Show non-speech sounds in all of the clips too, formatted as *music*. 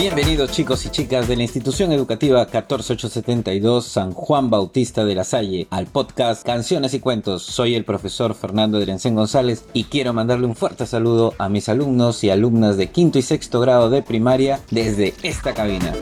Bienvenidos chicos y chicas de la institución educativa 14872 San Juan Bautista de la Salle al podcast Canciones y Cuentos. Soy el profesor Fernando Adriancén González y quiero mandarle un fuerte saludo a mis alumnos y alumnas de quinto y sexto grado de primaria desde esta cabina.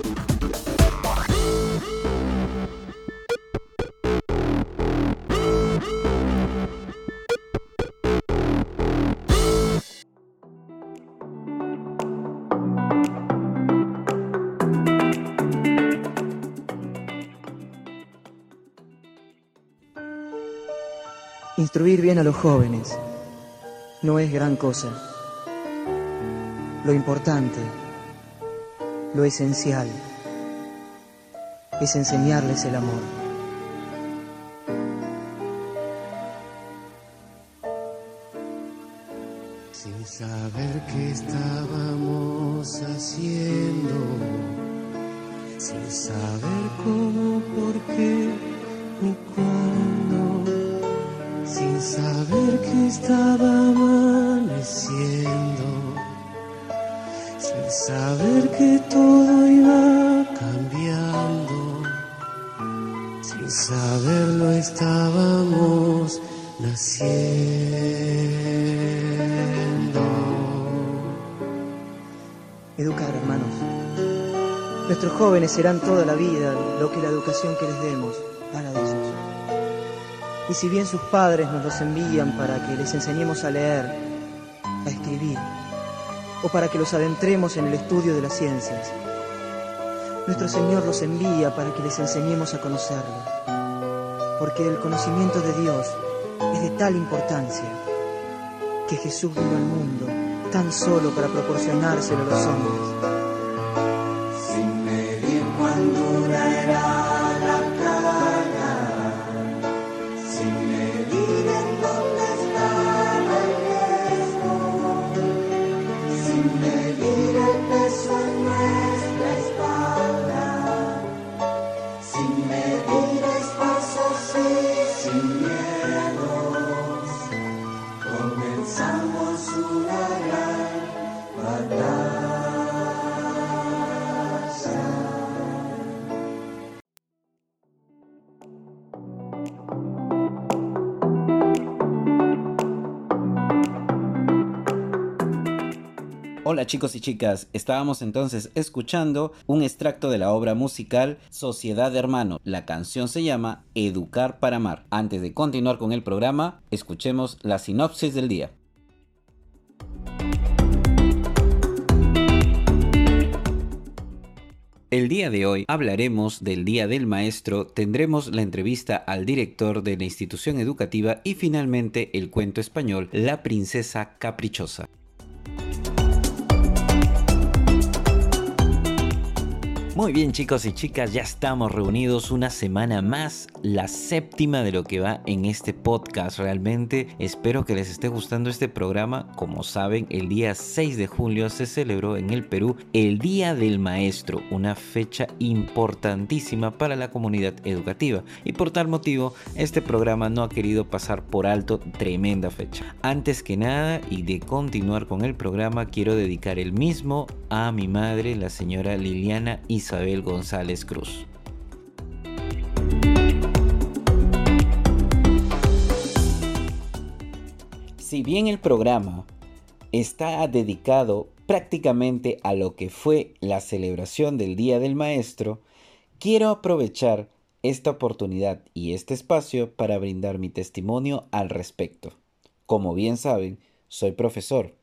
Instruir bien a los jóvenes no es gran cosa. Lo importante, lo esencial, es enseñarles el amor. Educar, hermanos. Nuestros jóvenes serán toda la vida lo que la educación que les demos haga de ellos. Y si bien sus padres nos los envían para que les enseñemos a leer, a escribir, o para que los adentremos en el estudio de las ciencias, nuestro Señor los envía para que les enseñemos a conocerlo, porque el conocimiento de Dios es de tal importancia que Jesús vino al mundo tan solo para proporcionárselo a los hombres. Chicos y chicas, estábamos entonces escuchando un extracto de la obra musical Sociedad de Hermano. La canción se llama Educar para Amar. Antes de continuar con el programa, escuchemos la sinopsis del día. El día de hoy hablaremos del Día del Maestro, tendremos la entrevista al director de la institución educativa y finalmente el cuento español La Princesa Caprichosa. Muy bien chicos y chicas, ya estamos reunidos una semana más, la séptima de lo que va en este podcast. Realmente espero que les esté gustando este programa. Como saben, el día 6 de julio se celebró en el Perú el Día del Maestro, una fecha importantísima para la comunidad educativa. Y por tal motivo, este programa no ha querido pasar por alto tremenda fecha. Antes que nada y de continuar con el programa, quiero dedicar el mismo a mi madre, la señora Liliana Isabel González Cruz. Si bien el programa está dedicado prácticamente a lo que fue la celebración del Día del Maestro, quiero aprovechar esta oportunidad y este espacio para brindar mi testimonio al respecto. Como bien saben, soy profesor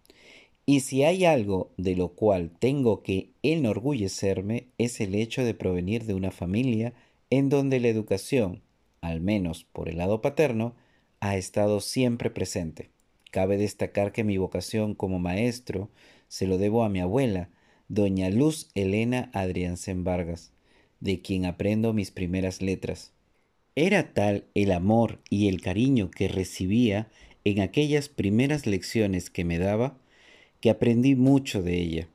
y si hay algo de lo cual tengo que enorgullecerme es el hecho de provenir de una familia en donde la educación, al menos por el lado paterno, ha estado siempre presente. Cabe destacar que mi vocación como maestro se lo debo a mi abuela, doña Luz Elena Adriansen Vargas, de quien aprendo mis primeras letras. Era tal el amor y el cariño que recibía en aquellas primeras lecciones que me daba, que aprendí mucho de ella.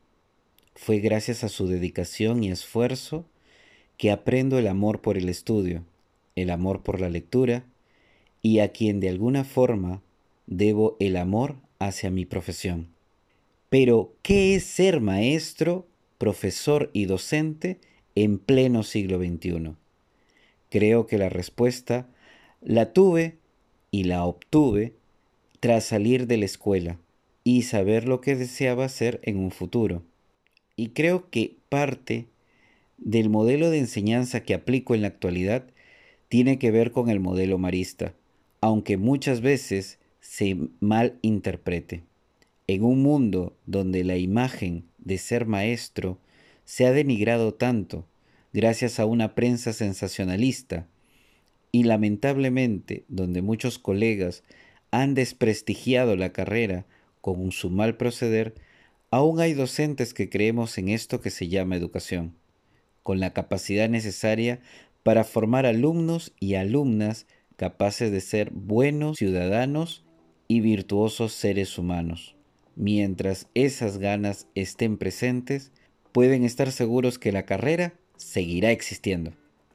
Fue gracias a su dedicación y esfuerzo que aprendo el amor por el estudio, el amor por la lectura y a quien de alguna forma debo el amor hacia mi profesión. Pero, ¿qué es ser maestro profesor y docente en pleno siglo XXI? Creo que la respuesta la tuve y la obtuve tras salir de la escuela y saber lo que deseaba hacer en un futuro. Y creo que parte del modelo de enseñanza que aplico en la actualidad tiene que ver con el modelo marista, aunque muchas veces se malinterprete. En un mundo donde la imagen de ser maestro se ha denigrado tanto gracias a una prensa sensacionalista y lamentablemente donde muchos colegas han desprestigiado la carrera con su mal proceder, aún hay docentes que creemos en esto que se llama educación, con la capacidad necesaria para formar alumnos y alumnas capaces de ser buenos ciudadanos y virtuosos seres humanos. Mientras esas ganas estén presentes, pueden estar seguros que la carrera seguirá existiendo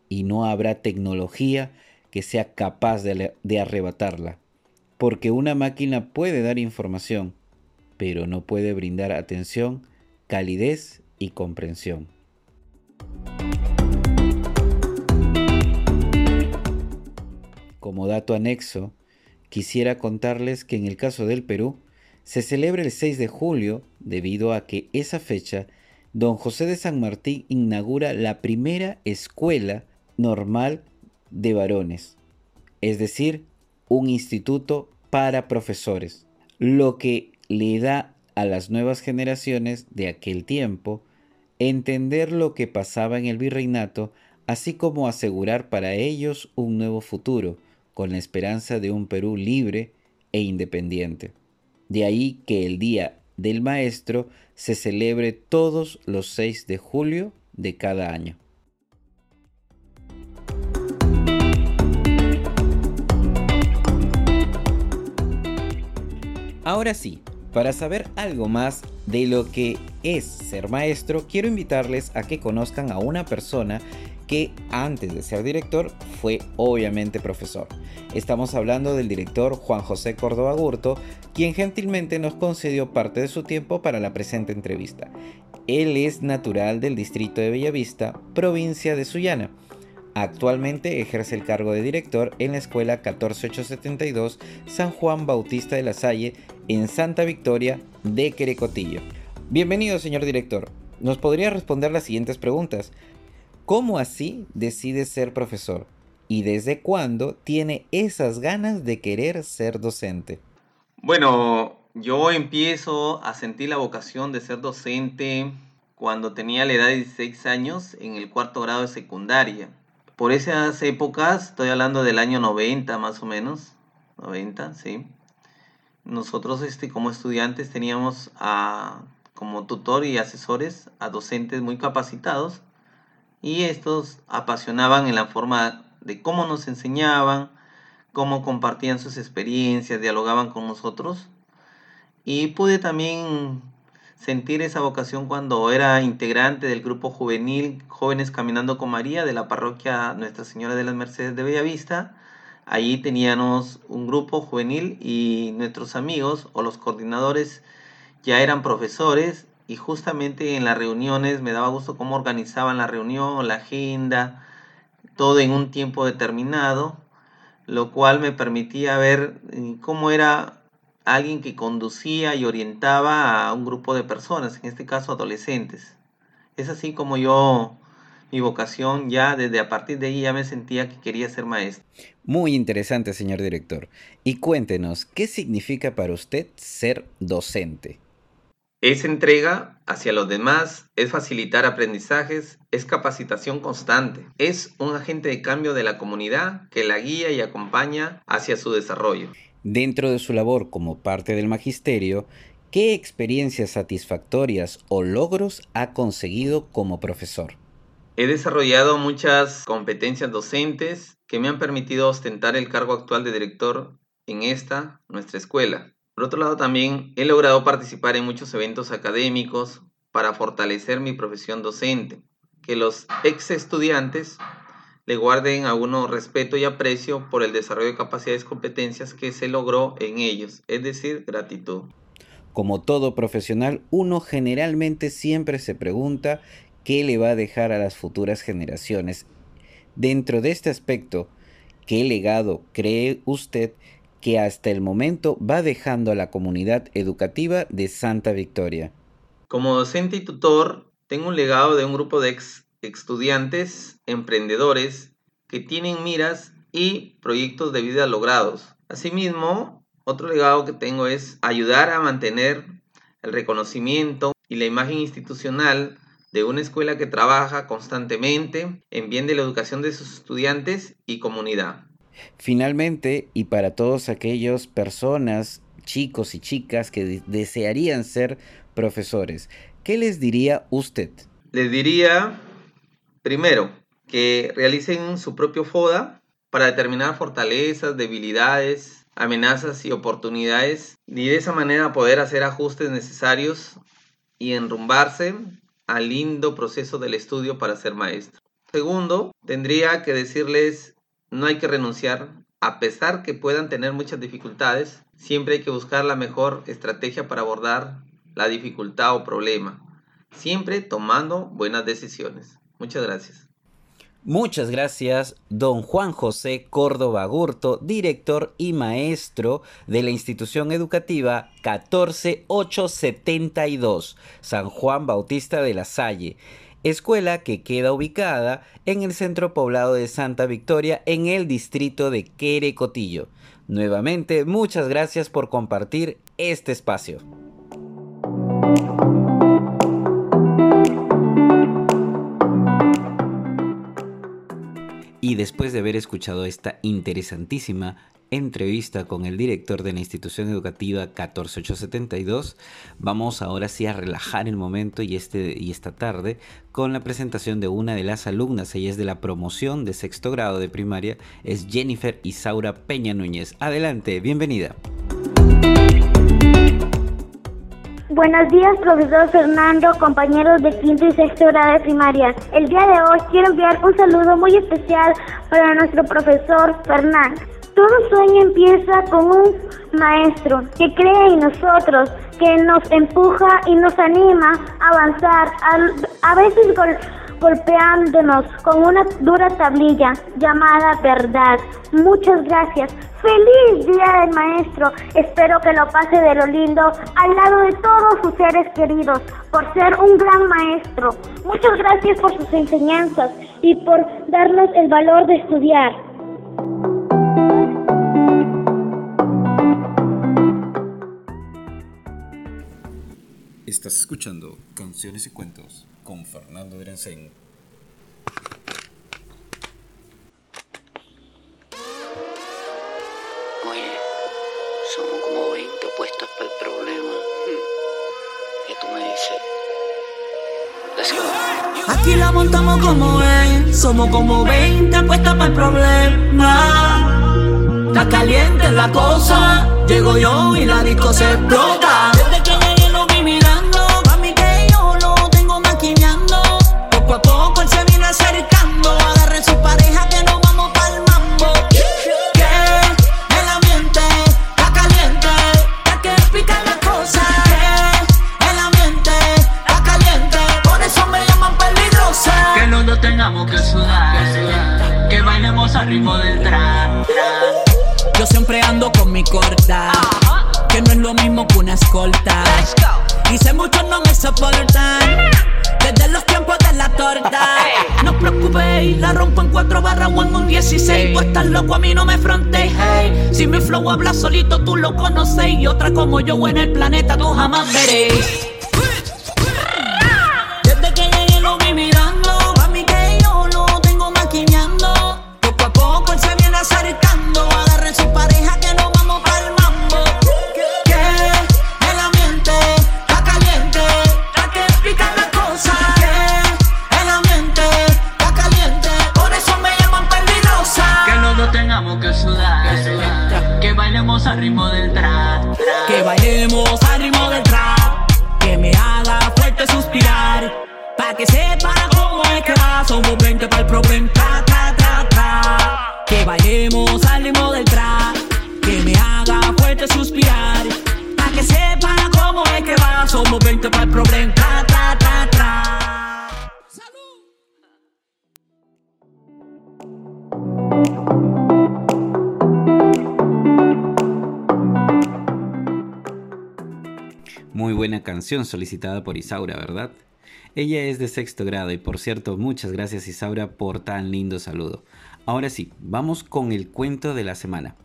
y no habrá tecnología que sea capaz de, de arrebatarla porque una máquina puede dar información, pero no puede brindar atención, calidez y comprensión. Como dato anexo, quisiera contarles que en el caso del Perú, se celebra el 6 de julio debido a que esa fecha don José de San Martín inaugura la primera escuela normal de varones, es decir, un instituto para profesores, lo que le da a las nuevas generaciones de aquel tiempo entender lo que pasaba en el virreinato, así como asegurar para ellos un nuevo futuro, con la esperanza de un Perú libre e independiente. De ahí que el Día del Maestro se celebre todos los 6 de julio de cada año. Ahora sí, para saber algo más de lo que es ser maestro, quiero invitarles a que conozcan a una persona que antes de ser director fue obviamente profesor. Estamos hablando del director Juan José Córdoba Gurto, quien gentilmente nos concedió parte de su tiempo para la presente entrevista. Él es natural del distrito de Bellavista, provincia de Sullana Actualmente ejerce el cargo de director en la Escuela 14872 San Juan Bautista de la Salle en Santa Victoria de Querecotillo. Bienvenido, señor director. ¿Nos podría responder las siguientes preguntas? ¿Cómo así decide ser profesor? ¿Y desde cuándo tiene esas ganas de querer ser docente? Bueno, yo empiezo a sentir la vocación de ser docente cuando tenía la edad de 16 años en el cuarto grado de secundaria. Por esas épocas, estoy hablando del año 90 más o menos, 90, sí. Nosotros este, como estudiantes teníamos a, como tutor y asesores a docentes muy capacitados y estos apasionaban en la forma de cómo nos enseñaban, cómo compartían sus experiencias, dialogaban con nosotros. Y pude también sentir esa vocación cuando era integrante del grupo juvenil Jóvenes Caminando con María de la parroquia Nuestra Señora de las Mercedes de Bellavista. Allí teníamos un grupo juvenil y nuestros amigos o los coordinadores ya eran profesores y justamente en las reuniones me daba gusto cómo organizaban la reunión, la agenda, todo en un tiempo determinado, lo cual me permitía ver eh, cómo era alguien que conducía y orientaba a un grupo de personas, en este caso adolescentes. Es así como yo, mi vocación ya desde a partir de ahí ya me sentía que quería ser maestro. Muy interesante, señor director. Y cuéntenos, ¿qué significa para usted ser docente? Es entrega hacia los demás, es facilitar aprendizajes, es capacitación constante, es un agente de cambio de la comunidad que la guía y acompaña hacia su desarrollo. Dentro de su labor como parte del magisterio, ¿qué experiencias satisfactorias o logros ha conseguido como profesor? He desarrollado muchas competencias docentes que me han permitido ostentar el cargo actual de director en esta, nuestra escuela. Por otro lado, también he logrado participar en muchos eventos académicos para fortalecer mi profesión docente, que los ex estudiantes le guarden a uno respeto y aprecio por el desarrollo de capacidades y competencias que se logró en ellos, es decir, gratitud. como todo profesional, uno generalmente siempre se pregunta qué le va a dejar a las futuras generaciones. Dentro de este aspecto, ¿qué legado cree usted que hasta el momento va dejando a la comunidad educativa de Santa Victoria? Como docente y tutor, tengo un legado de un grupo de ex estudiantes emprendedores que tienen miras y proyectos de vida logrados. Asimismo, otro legado que tengo es ayudar a mantener el reconocimiento y la imagen institucional de una escuela que trabaja constantemente en bien de la educación de sus estudiantes y comunidad. Finalmente, y para todos aquellos personas, chicos y chicas que desearían ser profesores, ¿qué les diría usted? Les diría, primero, que realicen su propio FODA para determinar fortalezas, debilidades, amenazas y oportunidades y de esa manera poder hacer ajustes necesarios y enrumbarse al lindo proceso del estudio para ser maestro. Segundo, tendría que decirles no hay que renunciar, a pesar que puedan tener muchas dificultades, siempre hay que buscar la mejor estrategia para abordar la dificultad o problema, siempre tomando buenas decisiones. Muchas gracias. Muchas gracias, don Juan José Córdoba Gurto, director y maestro de la institución educativa 14872, San Juan Bautista de la Salle, escuela que queda ubicada en el centro poblado de Santa Victoria, en el distrito de Querecotillo. Nuevamente, muchas gracias por compartir este espacio. Y después de haber escuchado esta interesantísima entrevista con el director de la institución educativa 14872, vamos ahora sí a relajar el momento y, este, y esta tarde con la presentación de una de las alumnas, ella es de la promoción de sexto grado de primaria, es Jennifer Isaura Peña Núñez. Adelante, bienvenida. Buenos días, profesor Fernando, compañeros de quinto y sexto grado de primaria. El día de hoy quiero enviar un saludo muy especial para nuestro profesor Fernando. Todo sueño empieza con un maestro que cree en nosotros, que nos empuja y nos anima a avanzar, a, a veces golpeándonos con una dura tablilla llamada verdad. Muchas gracias. Feliz Día del Maestro. Espero que lo pase de lo lindo al lado de todos sus seres queridos por ser un gran maestro. Muchas gracias por sus enseñanzas y por darnos el valor de estudiar. Estás escuchando Canciones y Cuentos con Fernando Drensen. Oye, somos como 20 opuestos para el problema. ¿Qué tú me dices? Let's go. Aquí la montamos como es, somos como 20 puestas para el problema. Está caliente la cosa, llego yo y la disco se explota. Él se Y otra como yo en el planeta, tú jamás veréis. Buena canción solicitada por Isaura, ¿verdad? Ella es de sexto grado y por cierto, muchas gracias Isaura por tan lindo saludo. Ahora sí, vamos con el cuento de la semana.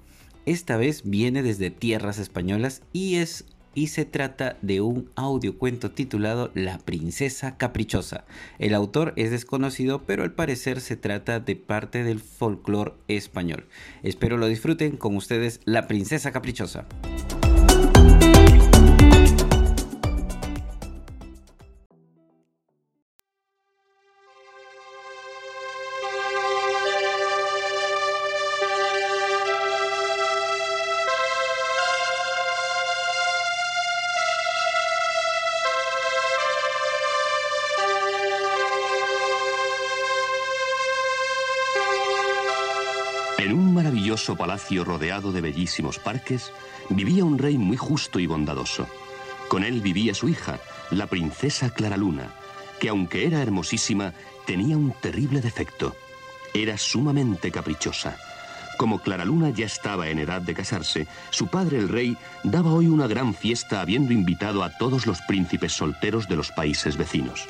Esta vez viene desde tierras españolas y es y se trata de un audiocuento titulado La princesa caprichosa. El autor es desconocido, pero al parecer se trata de parte del folclore español. Espero lo disfruten con ustedes La princesa caprichosa. Palacio rodeado de bellísimos parques, vivía un rey muy justo y bondadoso. Con él vivía su hija, la princesa Claraluna, que aunque era hermosísima, tenía un terrible defecto. Era sumamente caprichosa. Como Claraluna ya estaba en edad de casarse, su padre el rey daba hoy una gran fiesta habiendo invitado a todos los príncipes solteros de los países vecinos.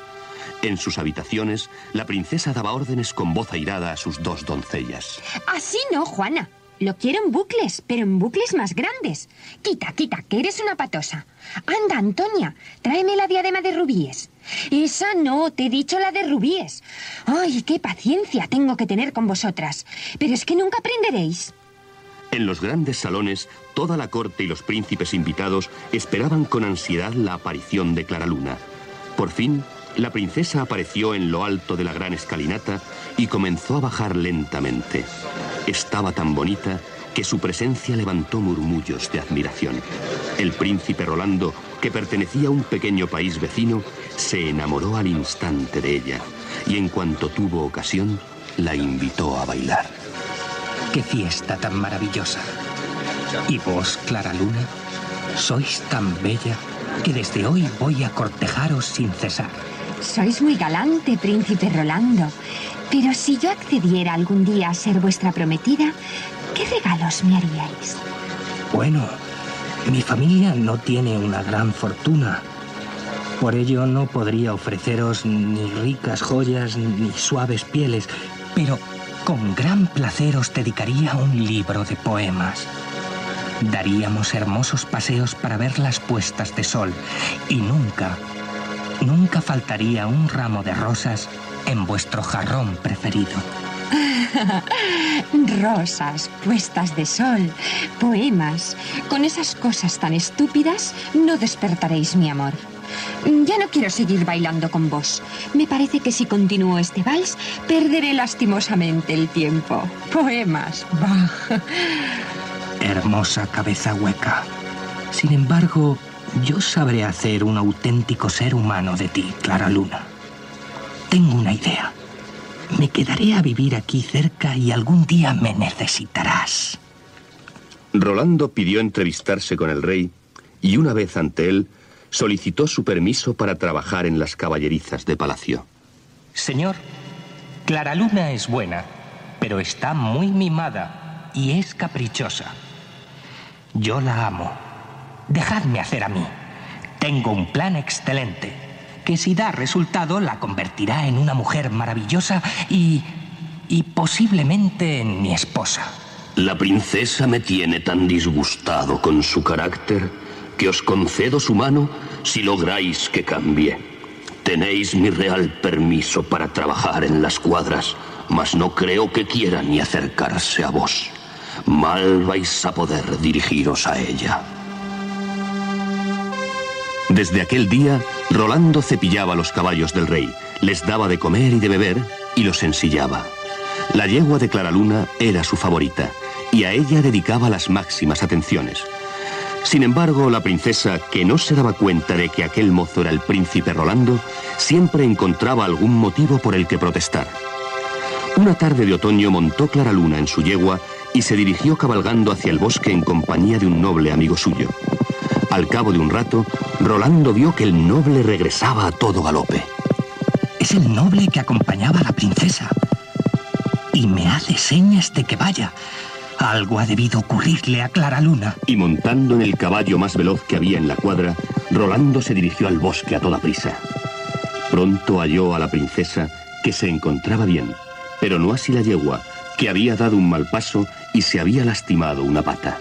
En sus habitaciones, la princesa daba órdenes con voz airada a sus dos doncellas. Así no, Juana. Lo quiero en bucles, pero en bucles más grandes. Quita, quita, que eres una patosa. Anda, Antonia, tráeme la diadema de rubíes. Esa no, te he dicho la de rubíes. Ay, qué paciencia tengo que tener con vosotras. Pero es que nunca aprenderéis. En los grandes salones, toda la corte y los príncipes invitados esperaban con ansiedad la aparición de Claraluna. Por fin, la princesa apareció en lo alto de la gran escalinata y comenzó a bajar lentamente. Estaba tan bonita que su presencia levantó murmullos de admiración. El príncipe Rolando, que pertenecía a un pequeño país vecino, se enamoró al instante de ella y en cuanto tuvo ocasión, la invitó a bailar. ¡Qué fiesta tan maravillosa! Y vos, Clara Luna, sois tan bella que desde hoy voy a cortejaros sin cesar. Sois muy galante, príncipe Rolando. Pero si yo accediera algún día a ser vuestra prometida, ¿qué regalos me haríais? Bueno, mi familia no tiene una gran fortuna. Por ello no podría ofreceros ni ricas joyas ni suaves pieles, pero con gran placer os dedicaría un libro de poemas. Daríamos hermosos paseos para ver las puestas de sol y nunca, nunca faltaría un ramo de rosas en vuestro jarrón preferido. *laughs* Rosas, puestas de sol, poemas. Con esas cosas tan estúpidas no despertaréis mi amor. Ya no quiero seguir bailando con vos. Me parece que si continúo este vals, perderé lastimosamente el tiempo. Poemas, bah. *laughs* Hermosa cabeza hueca. Sin embargo, yo sabré hacer un auténtico ser humano de ti, Clara Luna. Tengo una idea. Me quedaré a vivir aquí cerca y algún día me necesitarás. Rolando pidió entrevistarse con el rey y una vez ante él solicitó su permiso para trabajar en las caballerizas de palacio. Señor, Clara Luna es buena, pero está muy mimada y es caprichosa. Yo la amo. Dejadme hacer a mí. Tengo un plan excelente, que si da resultado la convertirá en una mujer maravillosa y... y posiblemente en mi esposa. La princesa me tiene tan disgustado con su carácter que os concedo su mano si lográis que cambie. Tenéis mi real permiso para trabajar en las cuadras, mas no creo que quiera ni acercarse a vos. Mal vais a poder dirigiros a ella. Desde aquel día, Rolando cepillaba los caballos del rey, les daba de comer y de beber y los ensillaba. La yegua de Claraluna era su favorita y a ella dedicaba las máximas atenciones. Sin embargo, la princesa, que no se daba cuenta de que aquel mozo era el príncipe Rolando, siempre encontraba algún motivo por el que protestar. Una tarde de otoño montó Claraluna en su yegua y se dirigió cabalgando hacia el bosque en compañía de un noble amigo suyo. Al cabo de un rato, Rolando vio que el noble regresaba a todo galope. Es el noble que acompañaba a la princesa. Y me hace señas de que vaya. Algo ha debido ocurrirle a Clara Luna. Y montando en el caballo más veloz que había en la cuadra, Rolando se dirigió al bosque a toda prisa. Pronto halló a la princesa que se encontraba bien, pero no así la yegua, que había dado un mal paso y se había lastimado una pata.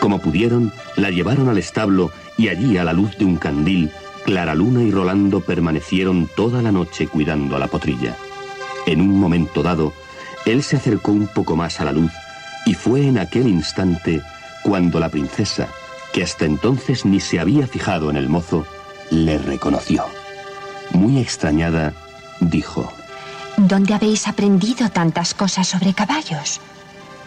Como pudieron, la llevaron al establo y allí a la luz de un candil, Clara Luna y Rolando permanecieron toda la noche cuidando a la potrilla. En un momento dado, él se acercó un poco más a la luz y fue en aquel instante cuando la princesa, que hasta entonces ni se había fijado en el mozo, le reconoció. Muy extrañada, dijo, ¿Dónde habéis aprendido tantas cosas sobre caballos?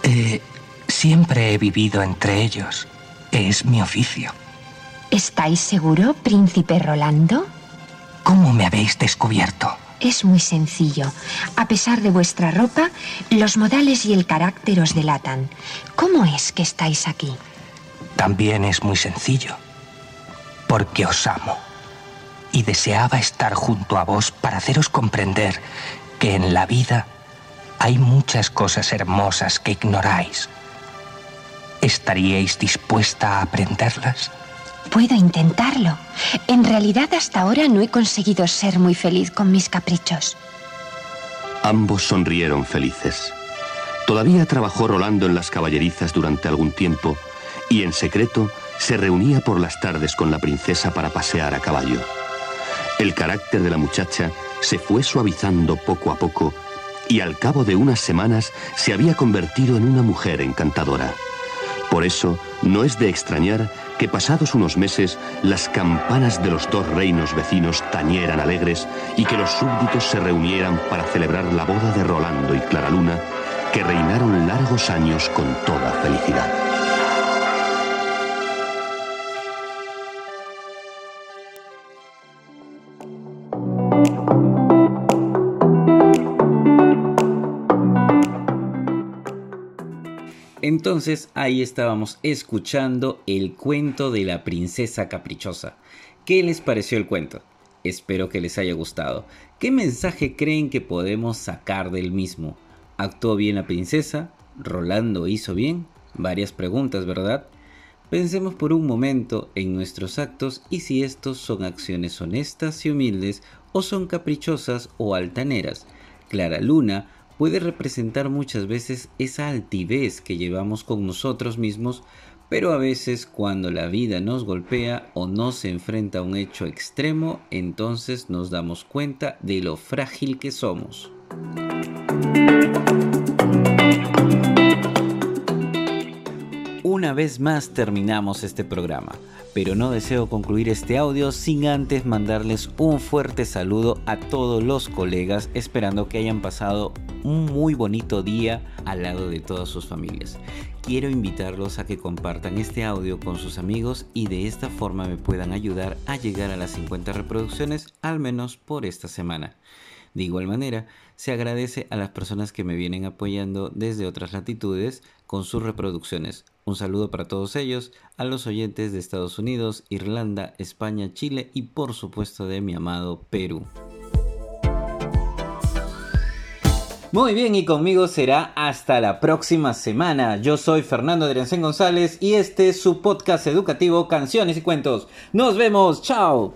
Eh, siempre he vivido entre ellos. Es mi oficio. ¿Estáis seguro, príncipe Rolando? ¿Cómo me habéis descubierto? Es muy sencillo. A pesar de vuestra ropa, los modales y el carácter os delatan. ¿Cómo es que estáis aquí? También es muy sencillo. Porque os amo. Y deseaba estar junto a vos para haceros comprender que en la vida hay muchas cosas hermosas que ignoráis. ¿Estaríais dispuesta a aprenderlas? Puedo intentarlo. En realidad hasta ahora no he conseguido ser muy feliz con mis caprichos. Ambos sonrieron felices. Todavía trabajó Rolando en las caballerizas durante algún tiempo y en secreto se reunía por las tardes con la princesa para pasear a caballo. El carácter de la muchacha se fue suavizando poco a poco y al cabo de unas semanas se había convertido en una mujer encantadora. Por eso, no es de extrañar que pasados unos meses las campanas de los dos reinos vecinos tañeran alegres y que los súbditos se reunieran para celebrar la boda de Rolando y Clara Luna, que reinaron largos años con toda felicidad. Entonces ahí estábamos escuchando el cuento de la princesa caprichosa. ¿Qué les pareció el cuento? Espero que les haya gustado. ¿Qué mensaje creen que podemos sacar del mismo? ¿Actuó bien la princesa? ¿Rolando hizo bien? Varias preguntas, ¿verdad? Pensemos por un momento en nuestros actos y si estos son acciones honestas y humildes o son caprichosas o altaneras. Clara Luna puede representar muchas veces esa altivez que llevamos con nosotros mismos, pero a veces cuando la vida nos golpea o nos enfrenta a un hecho extremo, entonces nos damos cuenta de lo frágil que somos. Una vez más terminamos este programa, pero no deseo concluir este audio sin antes mandarles un fuerte saludo a todos los colegas, esperando que hayan pasado un muy bonito día al lado de todas sus familias. Quiero invitarlos a que compartan este audio con sus amigos y de esta forma me puedan ayudar a llegar a las 50 reproducciones al menos por esta semana. De igual manera, se agradece a las personas que me vienen apoyando desde otras latitudes con sus reproducciones. Un saludo para todos ellos, a los oyentes de Estados Unidos, Irlanda, España, Chile y por supuesto de mi amado Perú. Muy bien, y conmigo será hasta la próxima semana. Yo soy Fernando Adriancén González y este es su podcast educativo Canciones y Cuentos. Nos vemos, chao.